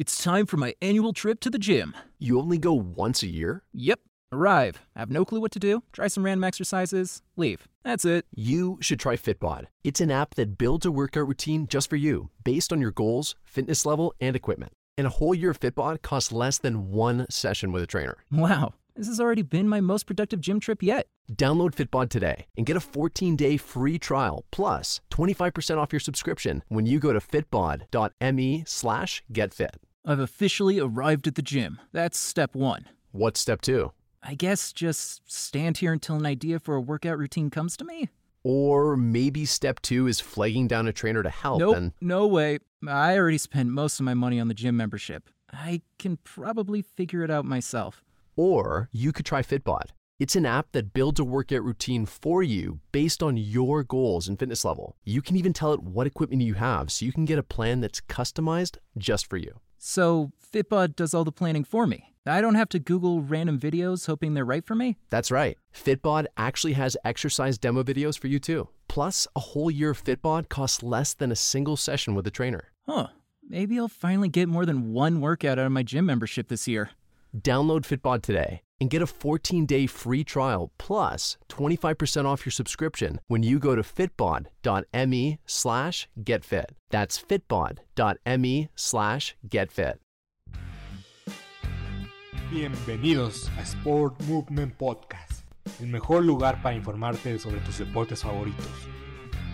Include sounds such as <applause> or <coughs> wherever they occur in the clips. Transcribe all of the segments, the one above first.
It's time for my annual trip to the gym. You only go once a year? Yep. Arrive, have no clue what to do, try some random exercises, leave. That's it. You should try Fitbod. It's an app that builds a workout routine just for you, based on your goals, fitness level, and equipment. And a whole year of Fitbod costs less than one session with a trainer. Wow, this has already been my most productive gym trip yet. Download Fitbod today and get a 14-day free trial plus 25% off your subscription when you go to fitbod.me slash getfit. I've officially arrived at the gym. That's step one. What's step two? I guess just stand here until an idea for a workout routine comes to me? Or maybe step two is flagging down a trainer to help Nope, and no way. I already spent most of my money on the gym membership. I can probably figure it out myself. Or you could try Fitbod. It's an app that builds a workout routine for you based on your goals and fitness level. You can even tell it what equipment you have so you can get a plan that's customized just for you. So, Fitbod does all the planning for me. I don't have to Google random videos hoping they're right for me. That's right. Fitbod actually has exercise demo videos for you too. Plus, a whole year of Fitbod costs less than a single session with a trainer. Huh. Maybe I'll finally get more than one workout out of my gym membership this year. Download Fitbod today and get a 14-day free trial plus 25% off your subscription when you go to fitbod.me slash getfit. That's fitbod.me slash getfit. Bienvenidos a Sport Movement Podcast, el mejor lugar para informarte sobre tus deportes favoritos.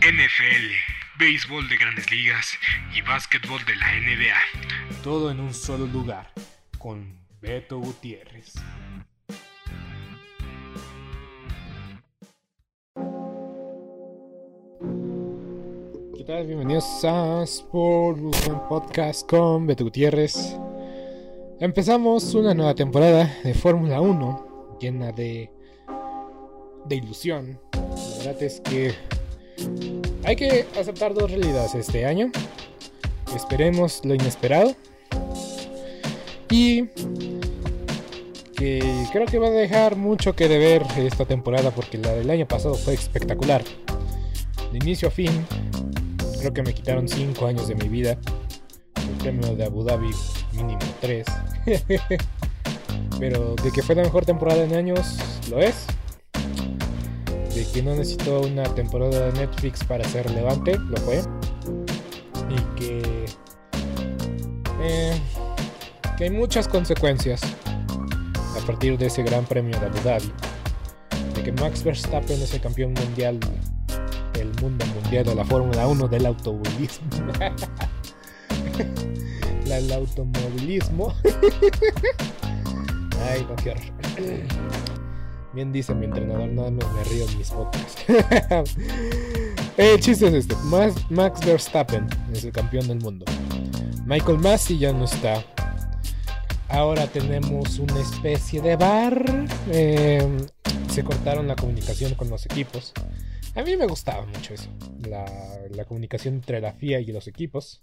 NFL, béisbol de grandes ligas y básquetbol de la NBA. Todo en un solo lugar, con Beto Gutiérrez. ¿Qué? Bienvenidos a Movement Podcast con Beto Gutiérrez. Empezamos una nueva temporada de Fórmula 1 llena de, de ilusión. La verdad es que hay que aceptar dos realidades este año. Esperemos lo inesperado. Y que creo que va a dejar mucho que deber esta temporada porque la del año pasado fue espectacular. De inicio a fin, creo que me quitaron 5 años de mi vida. El premio de Abu Dhabi mínimo 3. <laughs> Pero de que fue la mejor temporada en años, lo es. De que no necesitó una temporada de Netflix para ser relevante, lo fue. Y que... eh, que hay muchas consecuencias a partir de ese gran premio de Abu Dhabi. De que Max Verstappen es el campeón mundial la Fórmula 1 del automovilismo. <laughs> La- el automovilismo. <laughs> Ay, no, qué. Bien dice mi entrenador, nada más me río en mis podcasts. <laughs> el chiste es este: Max Verstappen es el campeón del mundo. Michael Massey ya no está. Ahora tenemos una especie de bar. Eh, se cortaron la comunicación con los equipos. A mí me gustaba mucho eso. La, comunicación entre la FIA y los equipos.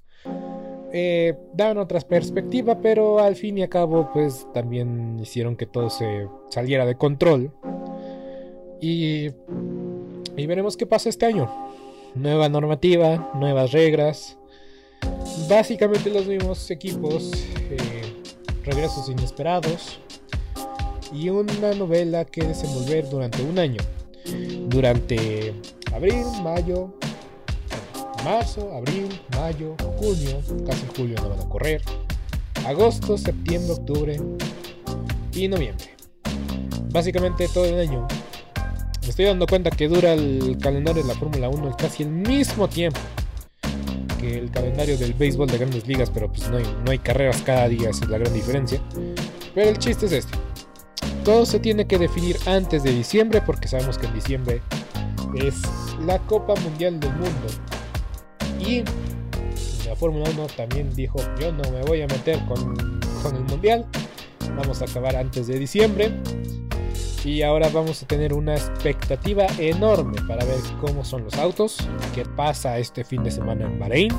Eh, daban otra perspectiva, pero al fin y al cabo, pues también hicieron que todo se saliera de control. Y, y veremos qué pasa este año. Nueva normativa, nuevas reglas. Básicamente los mismos equipos. eh, regresos inesperados. Y una novela que desenvolver durante un año. Durante abril, mayo, marzo, abril, mayo, junio, casi julio no van a correr, agosto, septiembre, octubre y noviembre. Básicamente todo el año. Me estoy dando cuenta que dura el calendario de la Fórmula 1 casi el mismo tiempo que el calendario del béisbol de grandes ligas, pero pues no hay, no hay carreras cada día, esa es la gran diferencia. Pero el chiste es este. Todo se tiene que definir antes de diciembre porque sabemos que en diciembre es la Copa Mundial del Mundo. Y la Fórmula 1 también dijo, yo no me voy a meter con, con el Mundial. Vamos a acabar antes de diciembre. Y ahora vamos a tener una expectativa enorme para ver cómo son los autos, qué pasa este fin de semana en Bahrein.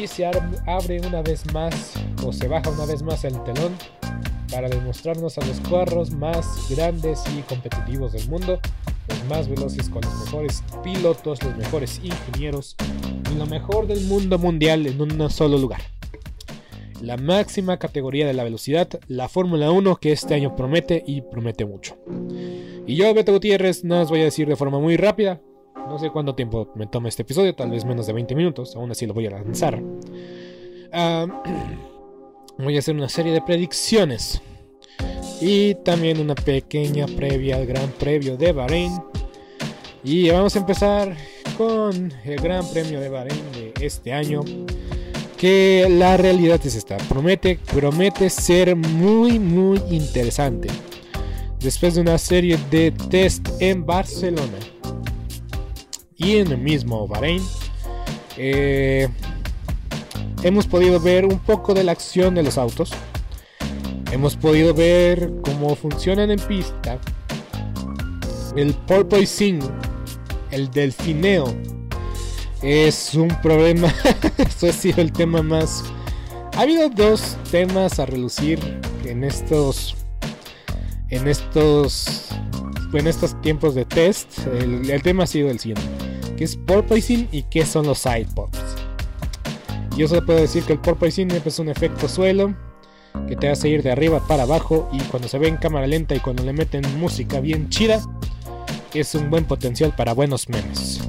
Y se abre una vez más, o se baja una vez más el telón para demostrarnos a los carros más grandes y competitivos del mundo, los más veloces con los mejores pilotos, los mejores ingenieros y lo mejor del mundo mundial en un solo lugar. la máxima categoría de la velocidad, la Fórmula 1 que este año promete y promete mucho. Y yo, Beto Gutiérrez, no os voy a decir de forma muy rápida, no sé cuánto tiempo me toma este episodio, tal vez menos de 20 minutos, aún así lo voy a lanzar. Ah, <clears throat> voy a hacer una serie de predicciones y también una pequeña previa al Gran Premio de Bahrein. Y vamos a empezar con el Gran Premio de Bahrein de este año. Que la realidad es esta. Promete, promete ser muy, muy interesante. Después de una serie de test en Barcelona y en el mismo Bahrein, eh, hemos podido ver un poco de la acción de los autos hemos podido ver cómo funcionan en pista el porpoising, el delfineo. Es un problema. <laughs> Esto ha sido el tema más. Ha habido dos temas a relucir en estos. En estos. En estos tiempos de test. El, tema ha sido el siguiente: ¿Qué es porpoising y qué son los side pops? Yo solo puedo decir que el porpoising es un efecto suelo que te hace ir de arriba para abajo y cuando se ve en cámara lenta y cuando le meten música bien chida, es un buen potencial para buenos memes.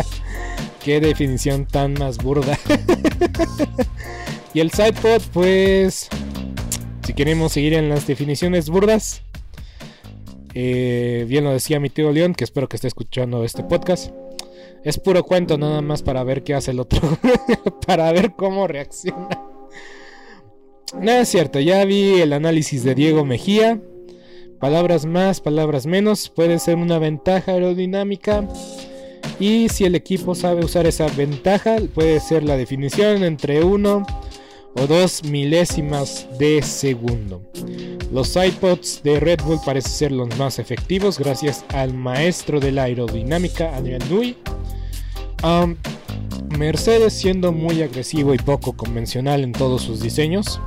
<laughs> Qué definición tan más burda. <laughs> y el sidepod, pues, si queremos seguir en las definiciones burdas, eh, bien lo decía mi tío León, que espero que esté escuchando este podcast. Es puro cuento nada más para ver qué hace el otro, <laughs> para ver cómo reacciona. Nada es cierto, ya vi el análisis de Diego Mejía. Palabras más, palabras menos, puede ser una ventaja aerodinámica. Y si el equipo sabe usar esa ventaja, puede ser la definición entre 1 o 2 milésimas de segundo. Los iPods de Red Bull parecen ser los más efectivos gracias al maestro de la aerodinámica, Adrian Nui. Mercedes, siendo muy agresivo y poco convencional en todos sus diseños,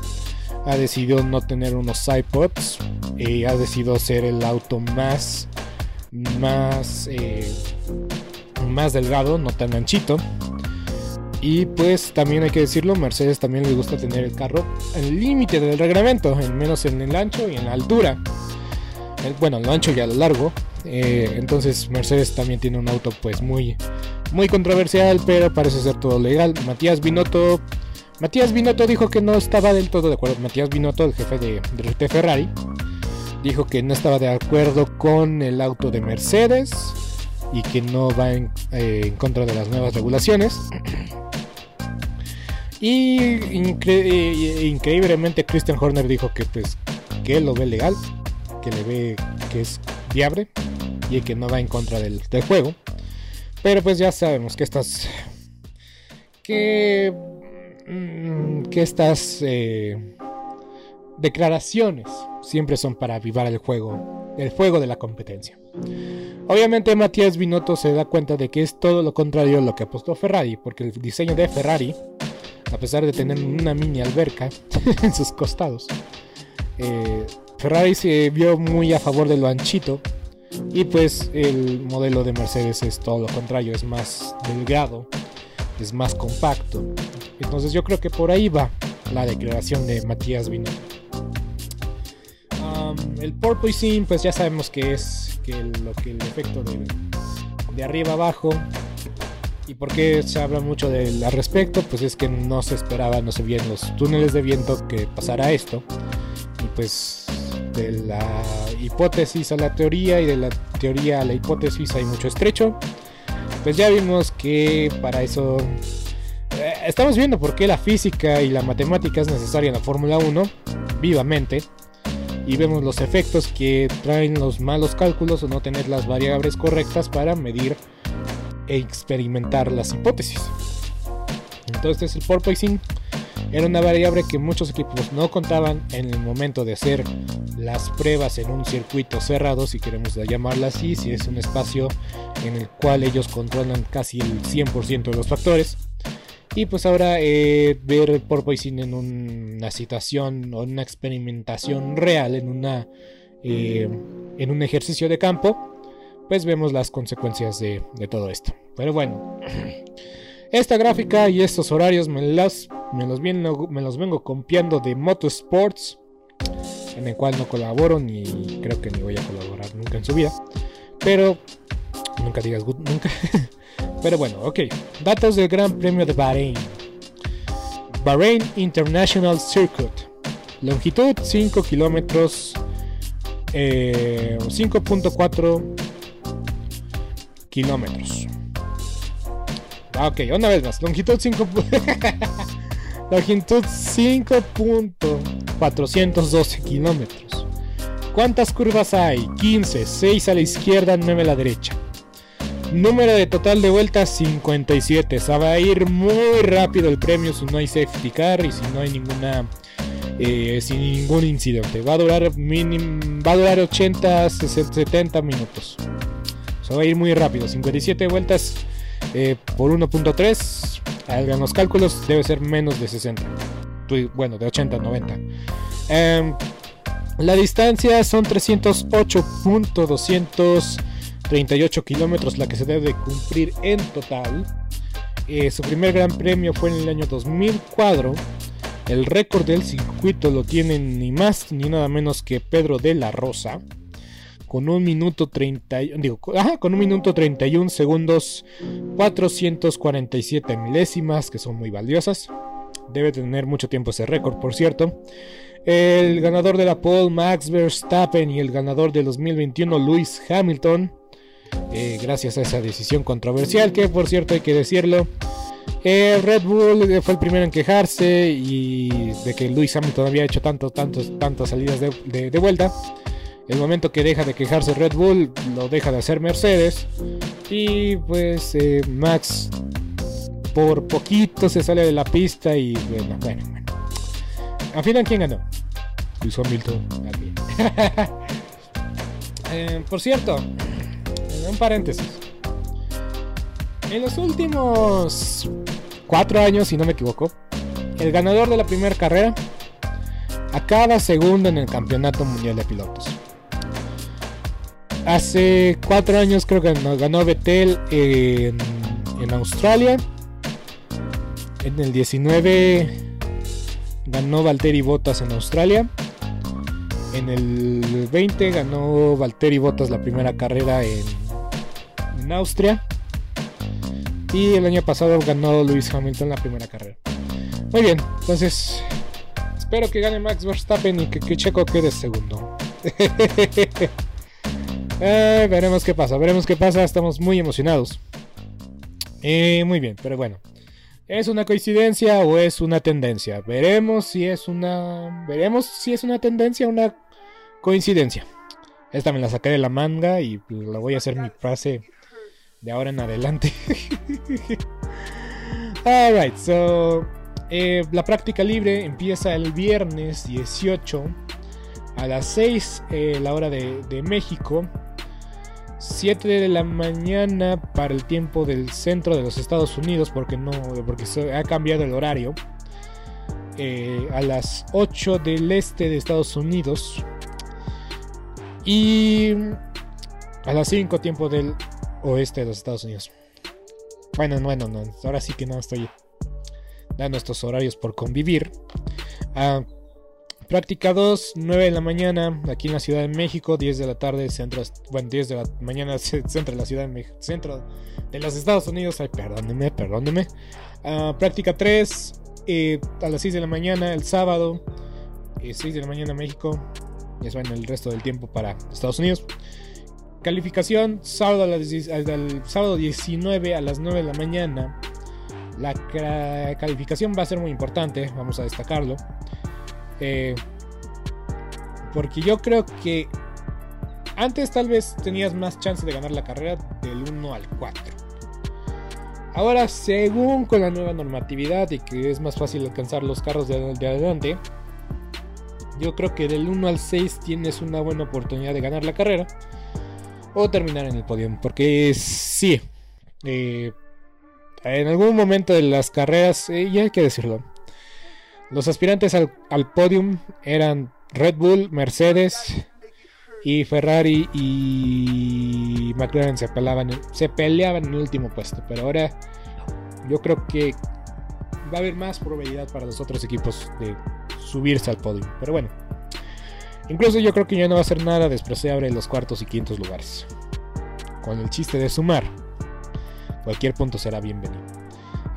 ha decidido no tener unos iPods y ha decidido ser el auto más, más, eh, más delgado, no tan anchito. Y pues también hay que decirlo, Mercedes también le gusta tener el carro el límite del reglamento, al menos en el ancho y en la altura. bueno, en lo ancho y a lo largo. Eh, entonces Mercedes también tiene un auto pues muy muy controversial, pero parece ser todo legal. Matías Binotto. Matías Binotto dijo que no estaba del todo de acuerdo. Matías Binotto, el jefe de, de Ferrari, dijo que no estaba de acuerdo con el auto de Mercedes y que no va en, eh, contra de las nuevas regulaciones. Y increíblemente Christian Horner dijo que pues que él lo ve legal, que le ve que es viable y que no va en contra del, juego. Pero pues ya sabemos que estas. que. Mm, que estas. Eh, declaraciones siempre son para avivar el juego. El juego de la competencia. Obviamente Matías Binotto se da cuenta de que es todo lo contrario a lo que apostó Ferrari, porque el diseño de Ferrari, a pesar de tener una mini alberca <laughs> en sus costados, eh, Ferrari se vio muy a favor de lo anchito y pues el modelo de Mercedes es todo lo contrario, es más delgado, es más compacto. Entonces yo creo que por ahí va la declaración de Matías Binotto. el porpoising, pues ya sabemos que es que lo que el efecto de, de arriba abajo. ¿Y por qué se habla mucho del, al respecto? Pues es que no se esperaba, no se veían los túneles de viento que pasara esto. Y pues de la hipótesis a la teoría y de la teoría a la hipótesis hay mucho estrecho. Pues ya vimos que para eso eh, estamos viendo por qué la física y la matemática es necesaria en la Fórmula 1 vivamente. Y vemos los efectos que traen los malos cálculos o no tener las variables correctas para medir e experimentar las hipótesis. Entonces el porpoising era una variable que muchos equipos no contaban en el momento de hacer las pruebas en un circuito cerrado, si queremos llamarla así, si es un espacio en el cual ellos controlan casi el 100% de los factores. Y pues ahora eh, ver el porpoising en una situación o una experimentación real, en, una, eh, en un ejercicio de campo, pues vemos las consecuencias de, de todo esto. Pero bueno, esta gráfica y estos horarios me las me los, vengo, me los vengo copiando de Motorsports, en el cual no colaboro ni creo que ni voy a colaborar nunca en su vida. Pero nunca digas nunca. <laughs> Pero bueno, ok. Datos del Gran Premio de Bahrein. Bahrain International Circuit. Longitud 5 kilómetros. 5.4 eh, kilómetros. Ah, ok, una vez más. Longitud 5. <laughs> longitud 5.412 kilómetros. ¿Cuántas curvas hay? 15, 6 a la izquierda, 9 a la derecha. Número de total de vueltas 57. Se va a ir muy rápido el premio si no hay safety car y si no hay ninguna eh, sin ningún incidente. Va a durar mínimo, va a durar 80 70 minutos. Se va a ir muy rápido. 57 vueltas eh, por 1.3. Hagan los cálculos, debe ser menos de 60. Bueno, de 80 a 90. la distancia son 308.200 38 kilómetros la que se debe cumplir en total. Eh, su primer gran premio fue en el año 2004. El récord del circuito lo tiene ni más ni nada menos que Pedro de la Rosa. Con un minuto 30, digo, con un minuto 31 segundos 447 milésimas, que son muy valiosas. Debe tener mucho tiempo ese récord, por cierto. El ganador de la pole, Max Verstappen, y el ganador de 2021, Lewis Hamilton, eh, gracias a esa decisión controversial que por cierto hay que decirlo. Eh, Red Bull fue el primero en quejarse y de que Lewis Hamilton había hecho tantos, tantos, tantas salidas de, vuelta. El momento que deja de quejarse Red Bull, lo deja de hacer Mercedes. Y pues eh, Max por poquito se sale de la pista y bueno, bueno, bueno. Al final, ¿quién ganó? Lewis Hamilton. <laughs> por cierto, un paréntesis. En los últimos cuatro años, si no me equivoco, el ganador de la primera carrera acaba segundo en el Campeonato Mundial de Pilotos. Hace cuatro años creo que ganó Betel en, en Australia. En el 19 ganó Valtteri Bottas en Australia. En el 20 ganó Valtteri Bottas la primera carrera en en Austria. Y el año pasado ganó Lewis Hamilton la primera carrera. Muy bien, entonces espero que gane Max Verstappen y que, Checo quede segundo. <laughs> Eh, veremos qué pasa, veremos qué pasa, estamos muy emocionados. Muy bien, pero bueno. ¿Es una coincidencia o es una tendencia? Veremos si es una. Veremos si es una tendencia o una coincidencia. Esta me la saqué de la manga y la voy a hacer mi frase de ahora en adelante. <laughs> Alright, so eh, la práctica libre empieza el viernes 18 a las 6 eh, la hora de, México. 7 de la mañana para el tiempo del centro de los Estados Unidos porque no porque ha cambiado el horario. Eh, a las 8 del este de Estados Unidos y a las 5 tiempo del oeste de los Estados Unidos. Bueno, bueno, no, ahora sí que no estoy dando estos horarios por convivir. Ah, práctica 2, 9 de la mañana, aquí en la Ciudad de México, 10 de la tarde, centro, bueno, 10 de la mañana, <laughs> centro de la Ciudad de México, centro de los Estados Unidos, ay, perdóneme, perdóneme. Ah, práctica 3, eh, a las 6 de la mañana, el sábado, 6 eh, de la mañana México, y eso en el resto del tiempo para Estados Unidos. Calificación sábado, a sábado 19 a las 9 de la mañana. La calificación va a ser muy importante, vamos a destacarlo. Eh, porque yo creo que antes tal vez tenías más chance de ganar la carrera del 1 al 4. Ahora, según con la nueva normatividad y que es más fácil alcanzar los carros de, de adelante, yo creo que del 1 al 6 tienes una buena oportunidad de ganar la carrera o terminar en el podio. Porque sí, eh, en algún momento de las carreras, eh, y hay que decirlo, los aspirantes al, al podium eran Red Bull, Mercedes y Ferrari y McLaren se peleaban, en el último puesto. Pero ahora yo creo que va a haber más probabilidad para los otros equipos de subirse al podio. Pero bueno, incluso yo creo que ya no va a ser nada despreciable en los cuartos y quintos lugares. Con el chiste de sumar, cualquier punto será bienvenido.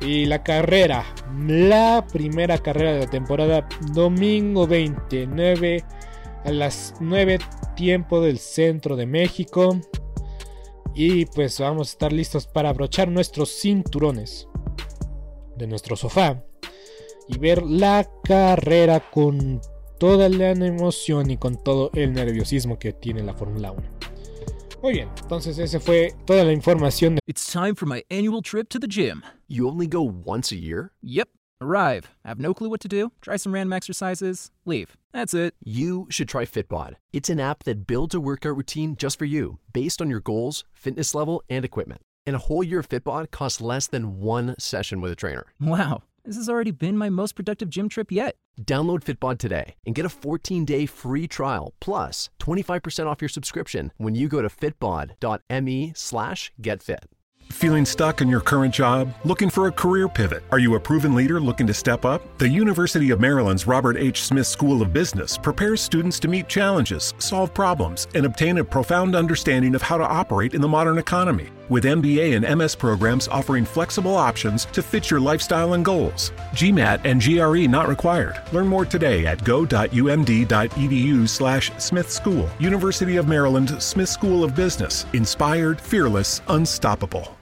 Y la carrera, la primera carrera de la temporada, domingo 29 a las 9 tiempo del centro de México. Y pues vamos a estar listos para abrochar nuestros cinturones de nuestro sofá y ver la carrera con toda la emoción y con todo el nerviosismo que tiene la Fórmula 1. Muy bien, entonces esa fue toda la información. It's time for my annual trip to the gym. You only go once a year? Yep. Arrive, have no clue what to do, try some random exercises, leave. That's it. You should try Fitbod. It's an app that builds a workout routine just for you, based on your goals, fitness level, and equipment. And a whole year of Fitbod costs less than one session with a trainer. Wow, this has already been my most productive gym trip yet. Download Fitbod today and get a 14-day free trial plus 25% off your subscription when you go to fitbod.me slash getfit. Feeling stuck in your current job? Looking for a career pivot? Are you a proven leader looking to step up? The University of Maryland's Robert H. Smith School of Business prepares students to meet challenges, solve problems, and obtain a profound understanding of how to operate in the modern economy. With MBA and MS programs offering flexible options to fit your lifestyle and goals. GMAT and GRE not required. Learn more today at go.umd.edu slash Smith School. University of Maryland Smith School of Business. Inspired, fearless, unstoppable.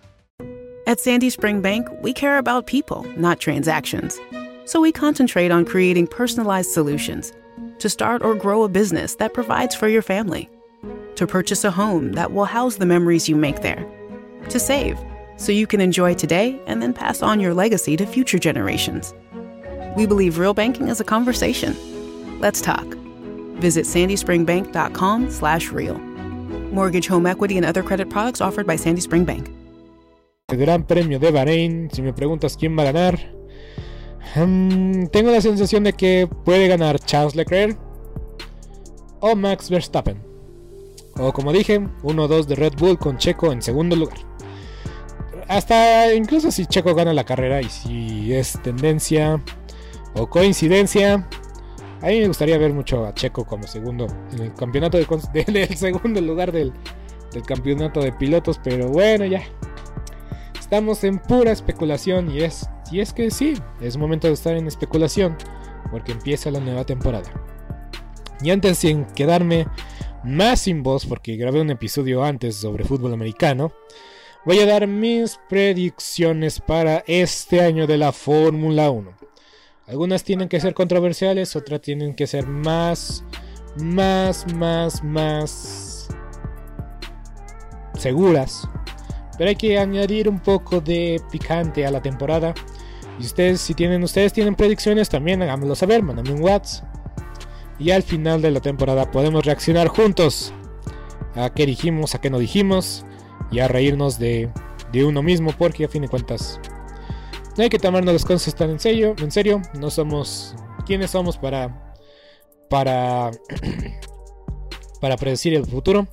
At Sandy Spring Bank, we care about people, not transactions. So we concentrate on creating personalized solutions to start or grow a business that provides for your family, to purchase a home that will house the memories you make there, to save so you can enjoy today and then pass on your legacy to future generations. We believe real banking is a conversation. Let's talk. Visit sandyspringbank.com slash real. Mortgage, home equity, and other credit products offered by Sandy Spring Bank. El Gran Premio de Bahrein, si me preguntas quién va a ganar, hmm, tengo la sensación de que puede ganar Charles Leclerc o Max Verstappen. O como dije, 1-2 de Red Bull con Checo en segundo lugar. Hasta incluso si Checo gana la carrera y si es tendencia o coincidencia, a mí me gustaría ver mucho a Checo como segundo en el campeonato de, del <laughs> segundo lugar del, campeonato de pilotos, pero bueno, ya. Estamos en pura especulación y es, y es que sí, es momento de estar en especulación porque empieza la nueva temporada. Y antes de quedarme más sin voz porque grabé un episodio antes sobre fútbol americano, voy a dar mis predicciones para este año de la Fórmula 1. Algunas tienen que ser controversiales, otras tienen que ser más, más, más, más seguras. Pero hay que añadir un poco de picante a la temporada. Y ustedes, si tienen, ustedes tienen predicciones, también háganmelo saber, mándenme un WhatsApp. Y al final de la temporada podemos reaccionar juntos a qué dijimos, a qué no dijimos. Y a reírnos de, de uno mismo, porque a fin de cuentas no hay que tomarnos las cosas tan en serio. En serio, no somos quienes somos para para <clears throat> para predecir el futuro.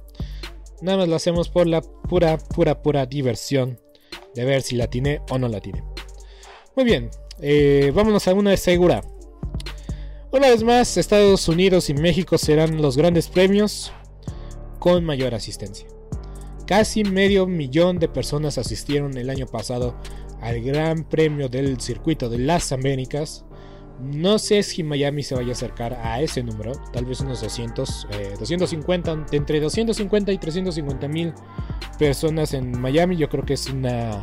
Nada más lo hacemos por la pura, pura, pura diversión de ver si la tiene o no la tiene. Muy bien, eh, vámonos a una segura. Una vez más, Estados Unidos y México serán los grandes premios con mayor asistencia. Casi medio millón de personas asistieron el año pasado al Gran Premio del Circuito de las Américas. No sé si Miami se vaya a acercar a ese número, tal vez unos 200, eh, 250, entre 250 y 350 mil personas en Miami. Yo creo que es una,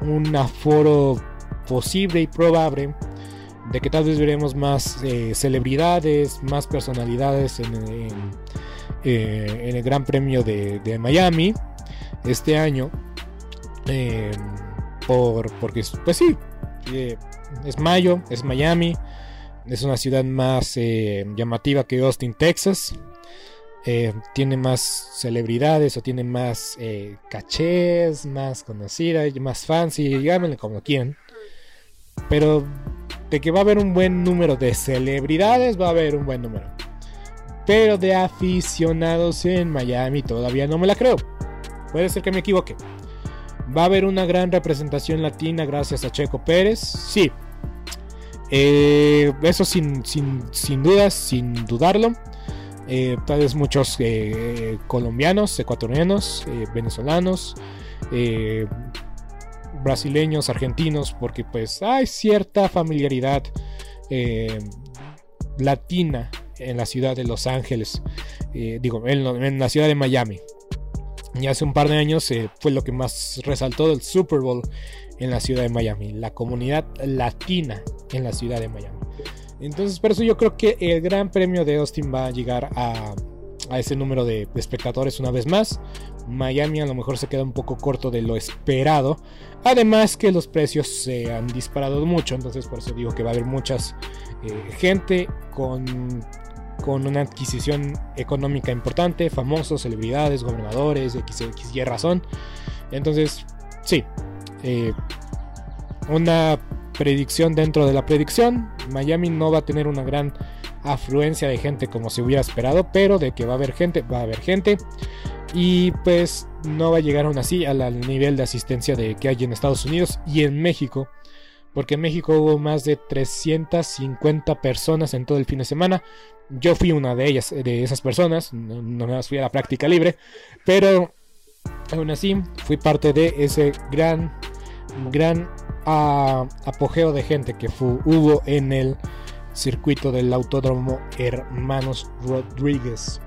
un aforo posible y probable de que tal vez veremos más eh, celebridades, más personalidades en, en, eh, en el Gran Premio de, de, Miami este año. Eh, por, porque, pues sí, eh, es mayo, es Miami, es una ciudad más llamativa que Austin, Texas. Tiene más celebridades o tiene más cachés, más conocida, más fancy, llámenle como quieran. Pero de que va a haber un buen número de celebridades, va a haber un buen número. Pero de aficionados en Miami todavía no me la creo. Puede ser que me equivoque. ¿Va a haber una gran representación latina gracias a Checo Pérez? Sí, Eh, eso sin, sin, sin, dudas, sin dudarlo. Eh, tal vez muchos eh, colombianos, ecuatorianos, venezolanos, brasileños, argentinos, porque pues hay cierta familiaridad latina en la ciudad de Los Ángeles, digo, en, la ciudad de Miami. Y hace un par de años fue lo que más resaltó del Super Bowl en la ciudad de Miami, la comunidad latina en la ciudad de Miami. Entonces, por eso yo creo que el Gran Premio de Austin va a llegar a, ese número de, espectadores una vez más. Miami a lo mejor se queda un poco corto de lo esperado. Además que los precios se han disparado mucho, entonces por eso digo que va a haber muchas eh, gente con, con una adquisición económica importante, famosos, celebridades, gobernadores, X, X y razón. Entonces, sí, eh, una predicción dentro de la predicción. Miami no va a tener una gran afluencia de gente como se hubiera esperado, pero de que va a haber gente, va a haber gente. Y pues no va a llegar aún así al nivel de asistencia de que hay en Estados Unidos y en México. Porque en México hubo más de 350 personas en todo el fin de semana. Yo fui una de ellas, de esas personas. No, me fui a la práctica libre. Pero aún así fui parte de ese gran gran ah, apogeo de gente que hubo en el circuito del autódromo Hermanos Rodríguez.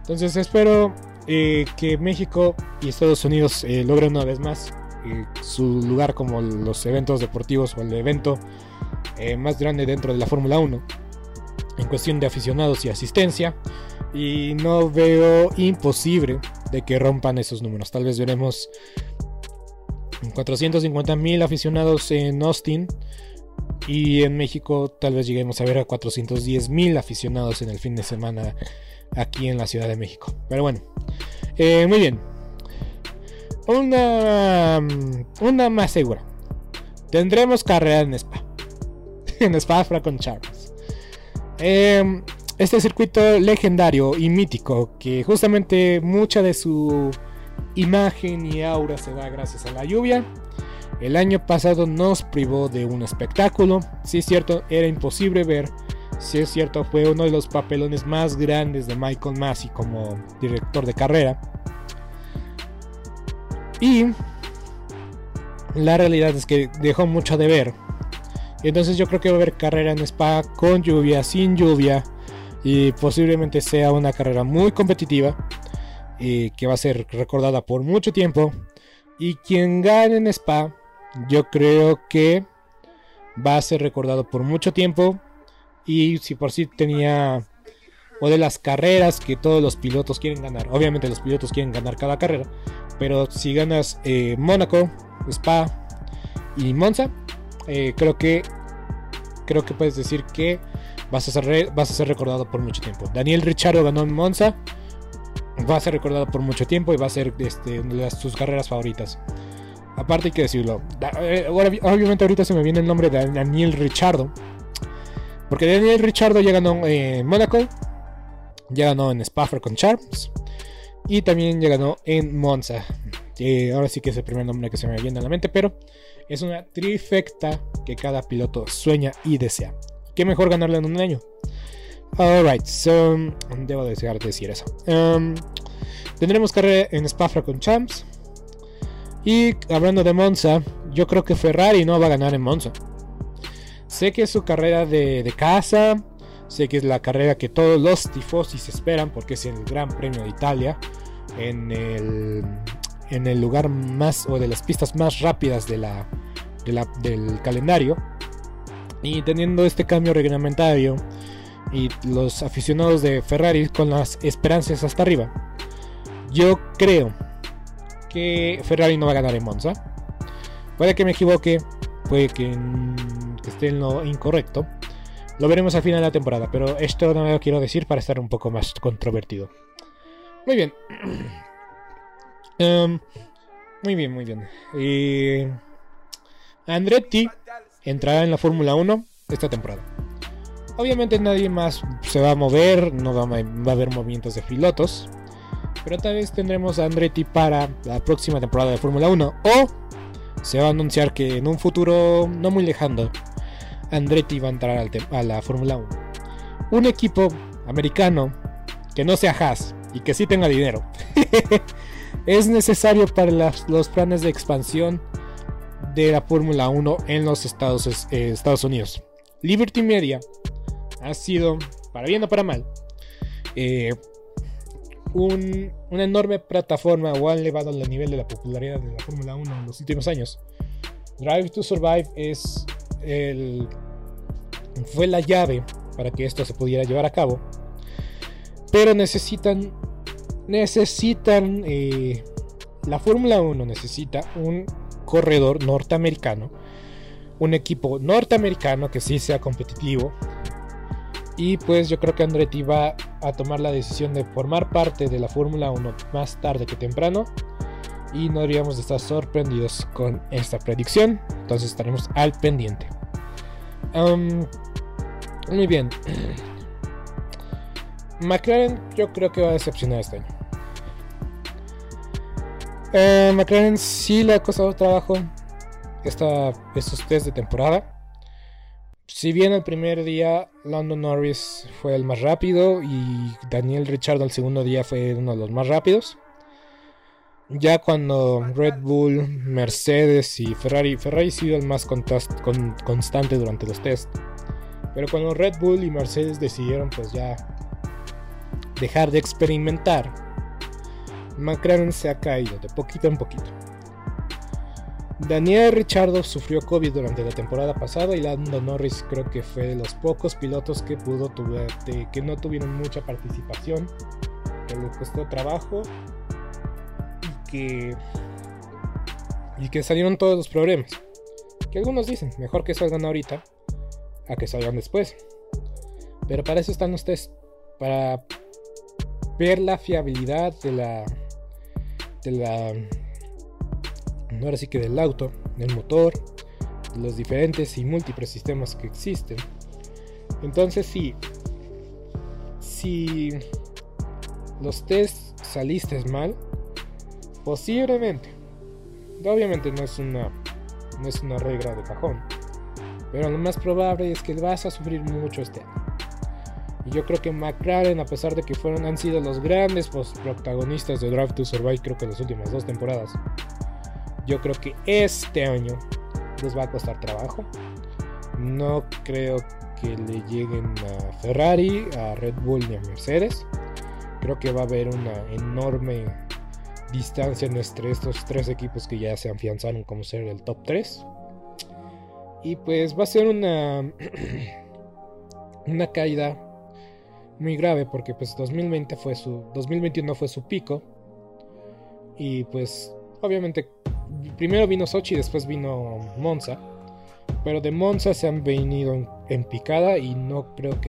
Entonces espero eh, que México y Estados Unidos eh, logren una vez más eh, su lugar como los eventos deportivos o el evento más grande dentro de la Fórmula 1 en cuestión de aficionados y asistencia. Y no veo imposible de que rompan esos números. Tal vez veremos 450 mil aficionados en Austin. Y en México tal vez lleguemos a ver a 410 mil aficionados en el fin de semana aquí en la Ciudad de México. Pero bueno, eh, muy bien. Una, una más segura. Tendremos carrera en Spa. <laughs> en Spa con Charles. Em, este circuito legendario y mítico que justamente mucha de su imagen y aura se da gracias a la lluvia. El año pasado nos privó de un espectáculo. Si es cierto, era imposible ver. Si es cierto, fue uno de los papelones más grandes de Michael Massey como director de carrera. Y la realidad es que dejó mucho de ver. Entonces yo creo que va a haber carrera en Spa con lluvia, sin lluvia. Y posiblemente sea una carrera muy competitiva que va a ser recordada por mucho tiempo. Y quien gane en Spa, yo creo que va a ser recordado por mucho tiempo. Y si por sí tenía o de las carreras que todos los pilotos quieren ganar. Obviamente los pilotos quieren ganar cada carrera. Pero si ganas eh, Mónaco, Spa y Monza, eh, creo que creo que puedes decir que vas a ser vas a ser recordado por mucho tiempo. Daniel Richardo ganó en Monza va a ser recordado por mucho tiempo y va a ser este, una de sus carreras favoritas. Aparte hay que decirlo, eh, obviamente ahorita se me viene el nombre de Daniel Richardo. Porque Daniel Richardo ya ganó en Mónaco, ya ganó en Spa con Charms y también ya ganó en Monza. ahora sí que es el primer nombre que se me viene a la mente, pero es una trifecta que cada piloto sueña y desea. ¿Qué mejor ganarla en un año? Alright, so. Debo desear decir eso. Um, tendremos carrera en Spa con Champs. Y hablando de Monza, yo creo que Ferrari no va a ganar en Monza. Sé que es su carrera de, casa. Sé que es la carrera que todos los tifosis esperan porque es el Gran Premio de Italia. En el, lugar más o de las pistas más rápidas del calendario. Y teniendo este cambio reglamentario y los aficionados de Ferrari con las esperanzas hasta arriba. Yo creo que Ferrari no va a ganar en Monza. Puede que me equivoque, puede que, esté en lo incorrecto. Lo veremos al final de la temporada, pero esto no lo quiero decir para estar un poco más controvertido. Muy bien. <clears throat> Em, muy bien, muy bien. Andretti entrará en la Fórmula 1 esta temporada. Obviamente nadie más se va a mover, no va a, haber movimientos de pilotos. Pero tal vez tendremos a Andretti para la próxima temporada de Fórmula 1. O se va a anunciar que en un futuro no muy lejano Andretti va a entrar a la Fórmula 1. Un equipo americano que no sea Haas y que sí tenga dinero <laughs> es necesario para los planes de expansión de la Fórmula 1 en los Estados, eh, Estados Unidos. Liberty Media ha sido, para bien o para mal, eh, una enorme plataforma o ha elevado el nivel de la popularidad de la Fórmula 1 en los últimos años. Drive to Survive es el, fue la llave para que esto se pudiera llevar a cabo. Pero necesitan, necesitan, eh, la Fórmula 1 necesita un corredor norteamericano, un equipo norteamericano que sí sea competitivo. Y pues yo creo que Andretti va a tomar la decisión de formar parte de la Fórmula 1 más tarde que temprano. Y no deberíamos estar sorprendidos con esta predicción. Entonces estaremos al pendiente. muy bien. <clears throat> McLaren yo creo que va a decepcionar este año. Eh, McLaren sí le ha costado trabajo esta, estos test de temporada. Si bien el primer día London Norris fue el más rápido y Daniel Ricciardo el segundo día fue uno de los más rápidos. Ya cuando Red Bull, Mercedes y Ferrari, Ferrari ha sido el más constante durante los test. Pero cuando Red Bull y Mercedes decidieron pues ya dejar de experimentar, McLaren se ha caído de poquito en poquito. Daniel Richardo sufrió COVID durante la temporada pasada y Lando Norris creo que fue de los pocos pilotos que pudo que no tuvieron mucha participación, que le costó trabajo y que salieron todos los problemas. Que algunos dicen, mejor que salgan ahorita a que salgan después. Pero para eso están ustedes, para ver la fiabilidad de la de la ahora sí que del auto, del motor, de los diferentes y múltiples sistemas que existen. Entonces sí, si los test saliste mal, posiblemente, obviamente no es una no es una regla de cajón, pero lo más probable es que vas a sufrir mucho este año. Y yo creo que McLaren, a pesar de que fueron, han sido los grandes protagonistas de Drive to Survive, creo que las últimas dos temporadas, yo creo que este año les va a costar trabajo. No creo que le lleguen a Ferrari, a Red Bull ni a Mercedes. Creo que va a haber una enorme distancia entre estos tres equipos que ya se afianzaron como ser el top 3. Y pues va a ser una, <clears throat> una caída muy grave porque pues 2020 fue su 2021 fue su pico y pues obviamente primero vino Sochi y después vino Monza pero de Monza se han venido en, en picada y no creo que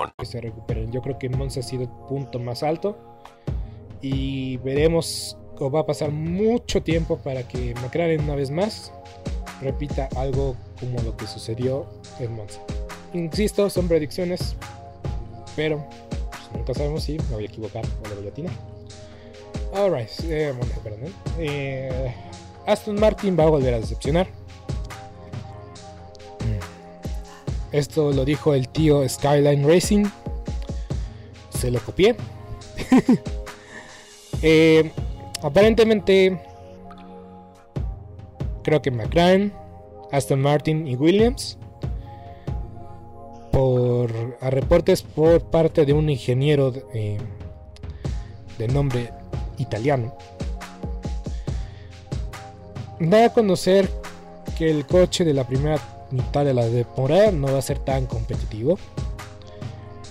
que se recuperen. Yo creo que Monza ha sido el punto más alto y veremos o va a pasar mucho tiempo para que McLaren una vez más repita algo como lo que sucedió en Monza. Insisto, son predicciones, pero pues, nunca sabemos si me voy a equivocar o lo voy a. Alright, eh, eh, Aston Martin va a volver a decepcionar. Esto lo dijo el tío Skyline Racing. Se lo copié. <laughs> Eh, aparentemente, creo que McLaren, Aston Martin y Williams, por a reportes por parte de un ingeniero eh, de nombre italiano, da a conocer que el coche de la primera mitad de la temporada no va a ser tan competitivo.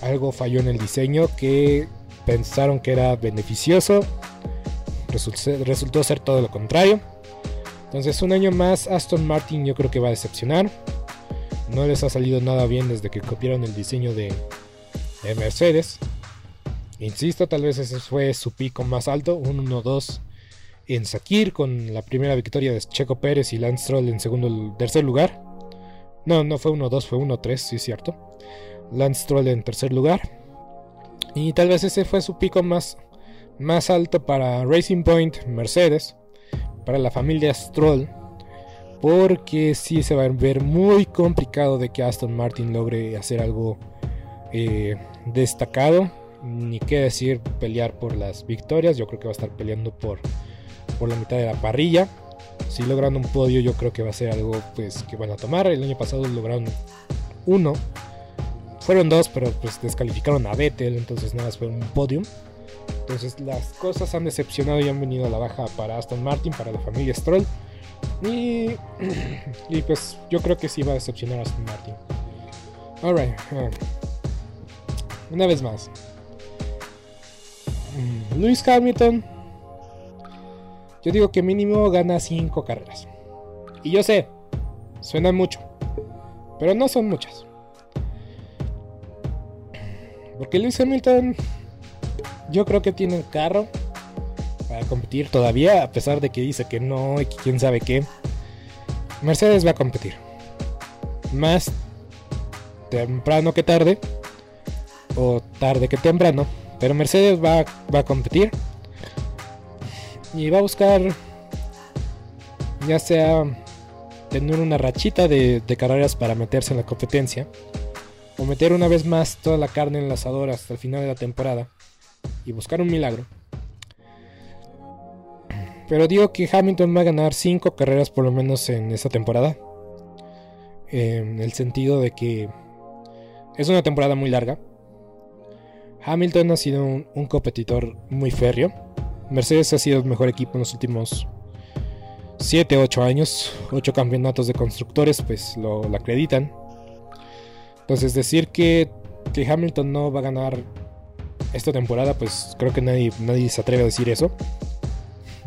Algo falló en el diseño que pensaron que era beneficioso. Resultó, ser todo lo contrario. Entonces un año más Aston Martin yo creo que va a decepcionar. No les ha salido nada bien desde que copiaron el diseño de, Mercedes. Insisto, tal vez ese fue su pico más alto, un 1-2 en Sakir con la primera victoria de Checo Pérez y Lance Stroll en segundo tercer lugar. No, no fue 1-2, fue 1-3, sí es cierto. Lance Stroll en tercer lugar. Y tal vez ese fue su pico más, más alto para Racing Point, Mercedes, para la familia Stroll. Porque sí se va a ver muy complicado de que Aston Martin logre hacer algo eh, destacado. Ni qué decir pelear por las victorias. Yo creo que va a estar peleando por, por la mitad de la parrilla si logran un podio yo creo que va a ser algo pues que van a tomar. El año pasado lograron uno. Fueron dos, pero pues descalificaron a Vettel, entonces nada fue un podium. Entonces las cosas han decepcionado y han venido a la baja para Aston Martin, para la familia Stroll. Y, <clears throat> y pues yo creo que sí va a decepcionar a Aston Martin. Alright. Una vez más. Mm, Lewis Hamilton yo digo que mínimo gana 5 carreras. Y yo sé, suena mucho, pero no son muchas. Porque Lewis Hamilton, yo creo que tiene un carro para competir todavía, a pesar de que dice que no y que quién sabe qué. Mercedes va a competir. Más temprano que tarde, o tarde que temprano, pero Mercedes va, va a competir y va a buscar ya sea tener una rachita de, carreras para meterse en la competencia o meter una vez más toda la carne en el asador hasta el final de la temporada y buscar un milagro. Pero digo que Hamilton va a ganar 5 carreras por lo menos en esta temporada. En el sentido de que es una temporada muy larga. Hamilton ha sido un competidor muy férreo Mercedes ha sido el mejor equipo en los últimos 7, 8 años. 8 campeonatos de constructores, pues lo, acreditan. Entonces decir que, que, Hamilton no va a ganar esta temporada, pues creo que nadie, nadie se atreve a decir eso.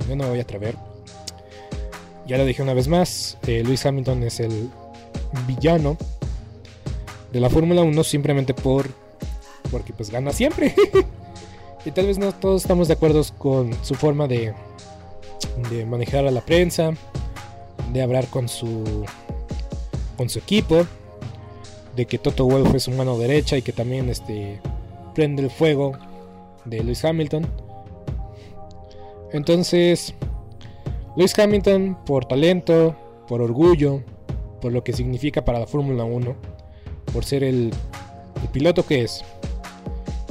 Yo no voy a atrever. Ya lo dije una vez más, eh, Luis Hamilton es el villano de la Fórmula 1 simplemente por porque pues gana siempre. <laughs> Y tal vez no todos estamos de acuerdo con su forma de, manejar a la prensa, de hablar con su, con su equipo, de que Toto Wolff es su mano derecha y que también este, prende el fuego de Lewis Hamilton. Entonces, Lewis Hamilton, por talento, por orgullo, por lo que significa para la Fórmula 1, por ser el, el piloto que es,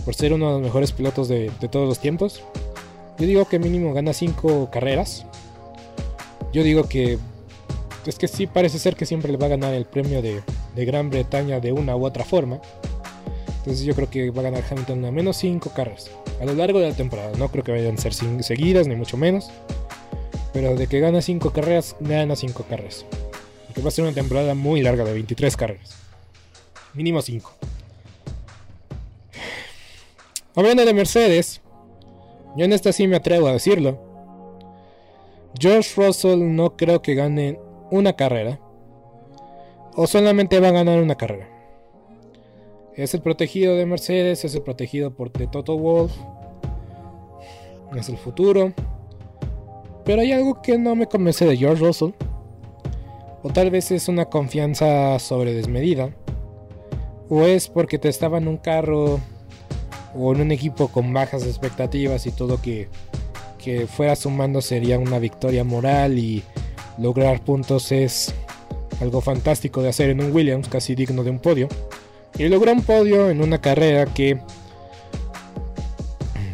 por ser uno de los mejores pilotos de, todos los tiempos. Yo digo que mínimo gana 5 carreras. Yo digo que es que sí parece ser que siempre le va a ganar el premio de, Gran Bretaña de una u otra forma. Entonces yo creo que va a ganar Hamilton a menos 5 carreras a lo largo de la temporada. No creo que vayan a ser seguidas, ni mucho menos. Pero de que gana 5 carreras, gana 5 carreras. Porque va a ser una temporada muy larga de 23 carreras. Mínimo 5. Hablando de Mercedes, yo en esta sí me atrevo a decirlo. George Russell no creo que gane una carrera. O solamente va a ganar una carrera. Es el protegido de Mercedes, es el protegido por The Toto Wolf. Es el futuro. Pero hay algo que no me convence de George Russell. O tal vez es una confianza sobre desmedida. O es porque te estaba en un carro o en un equipo con bajas expectativas y todo que, que fuera sumando sería una victoria moral y lograr puntos es algo fantástico de hacer en un Williams, casi digno de un podio. Y logró un podio en una carrera que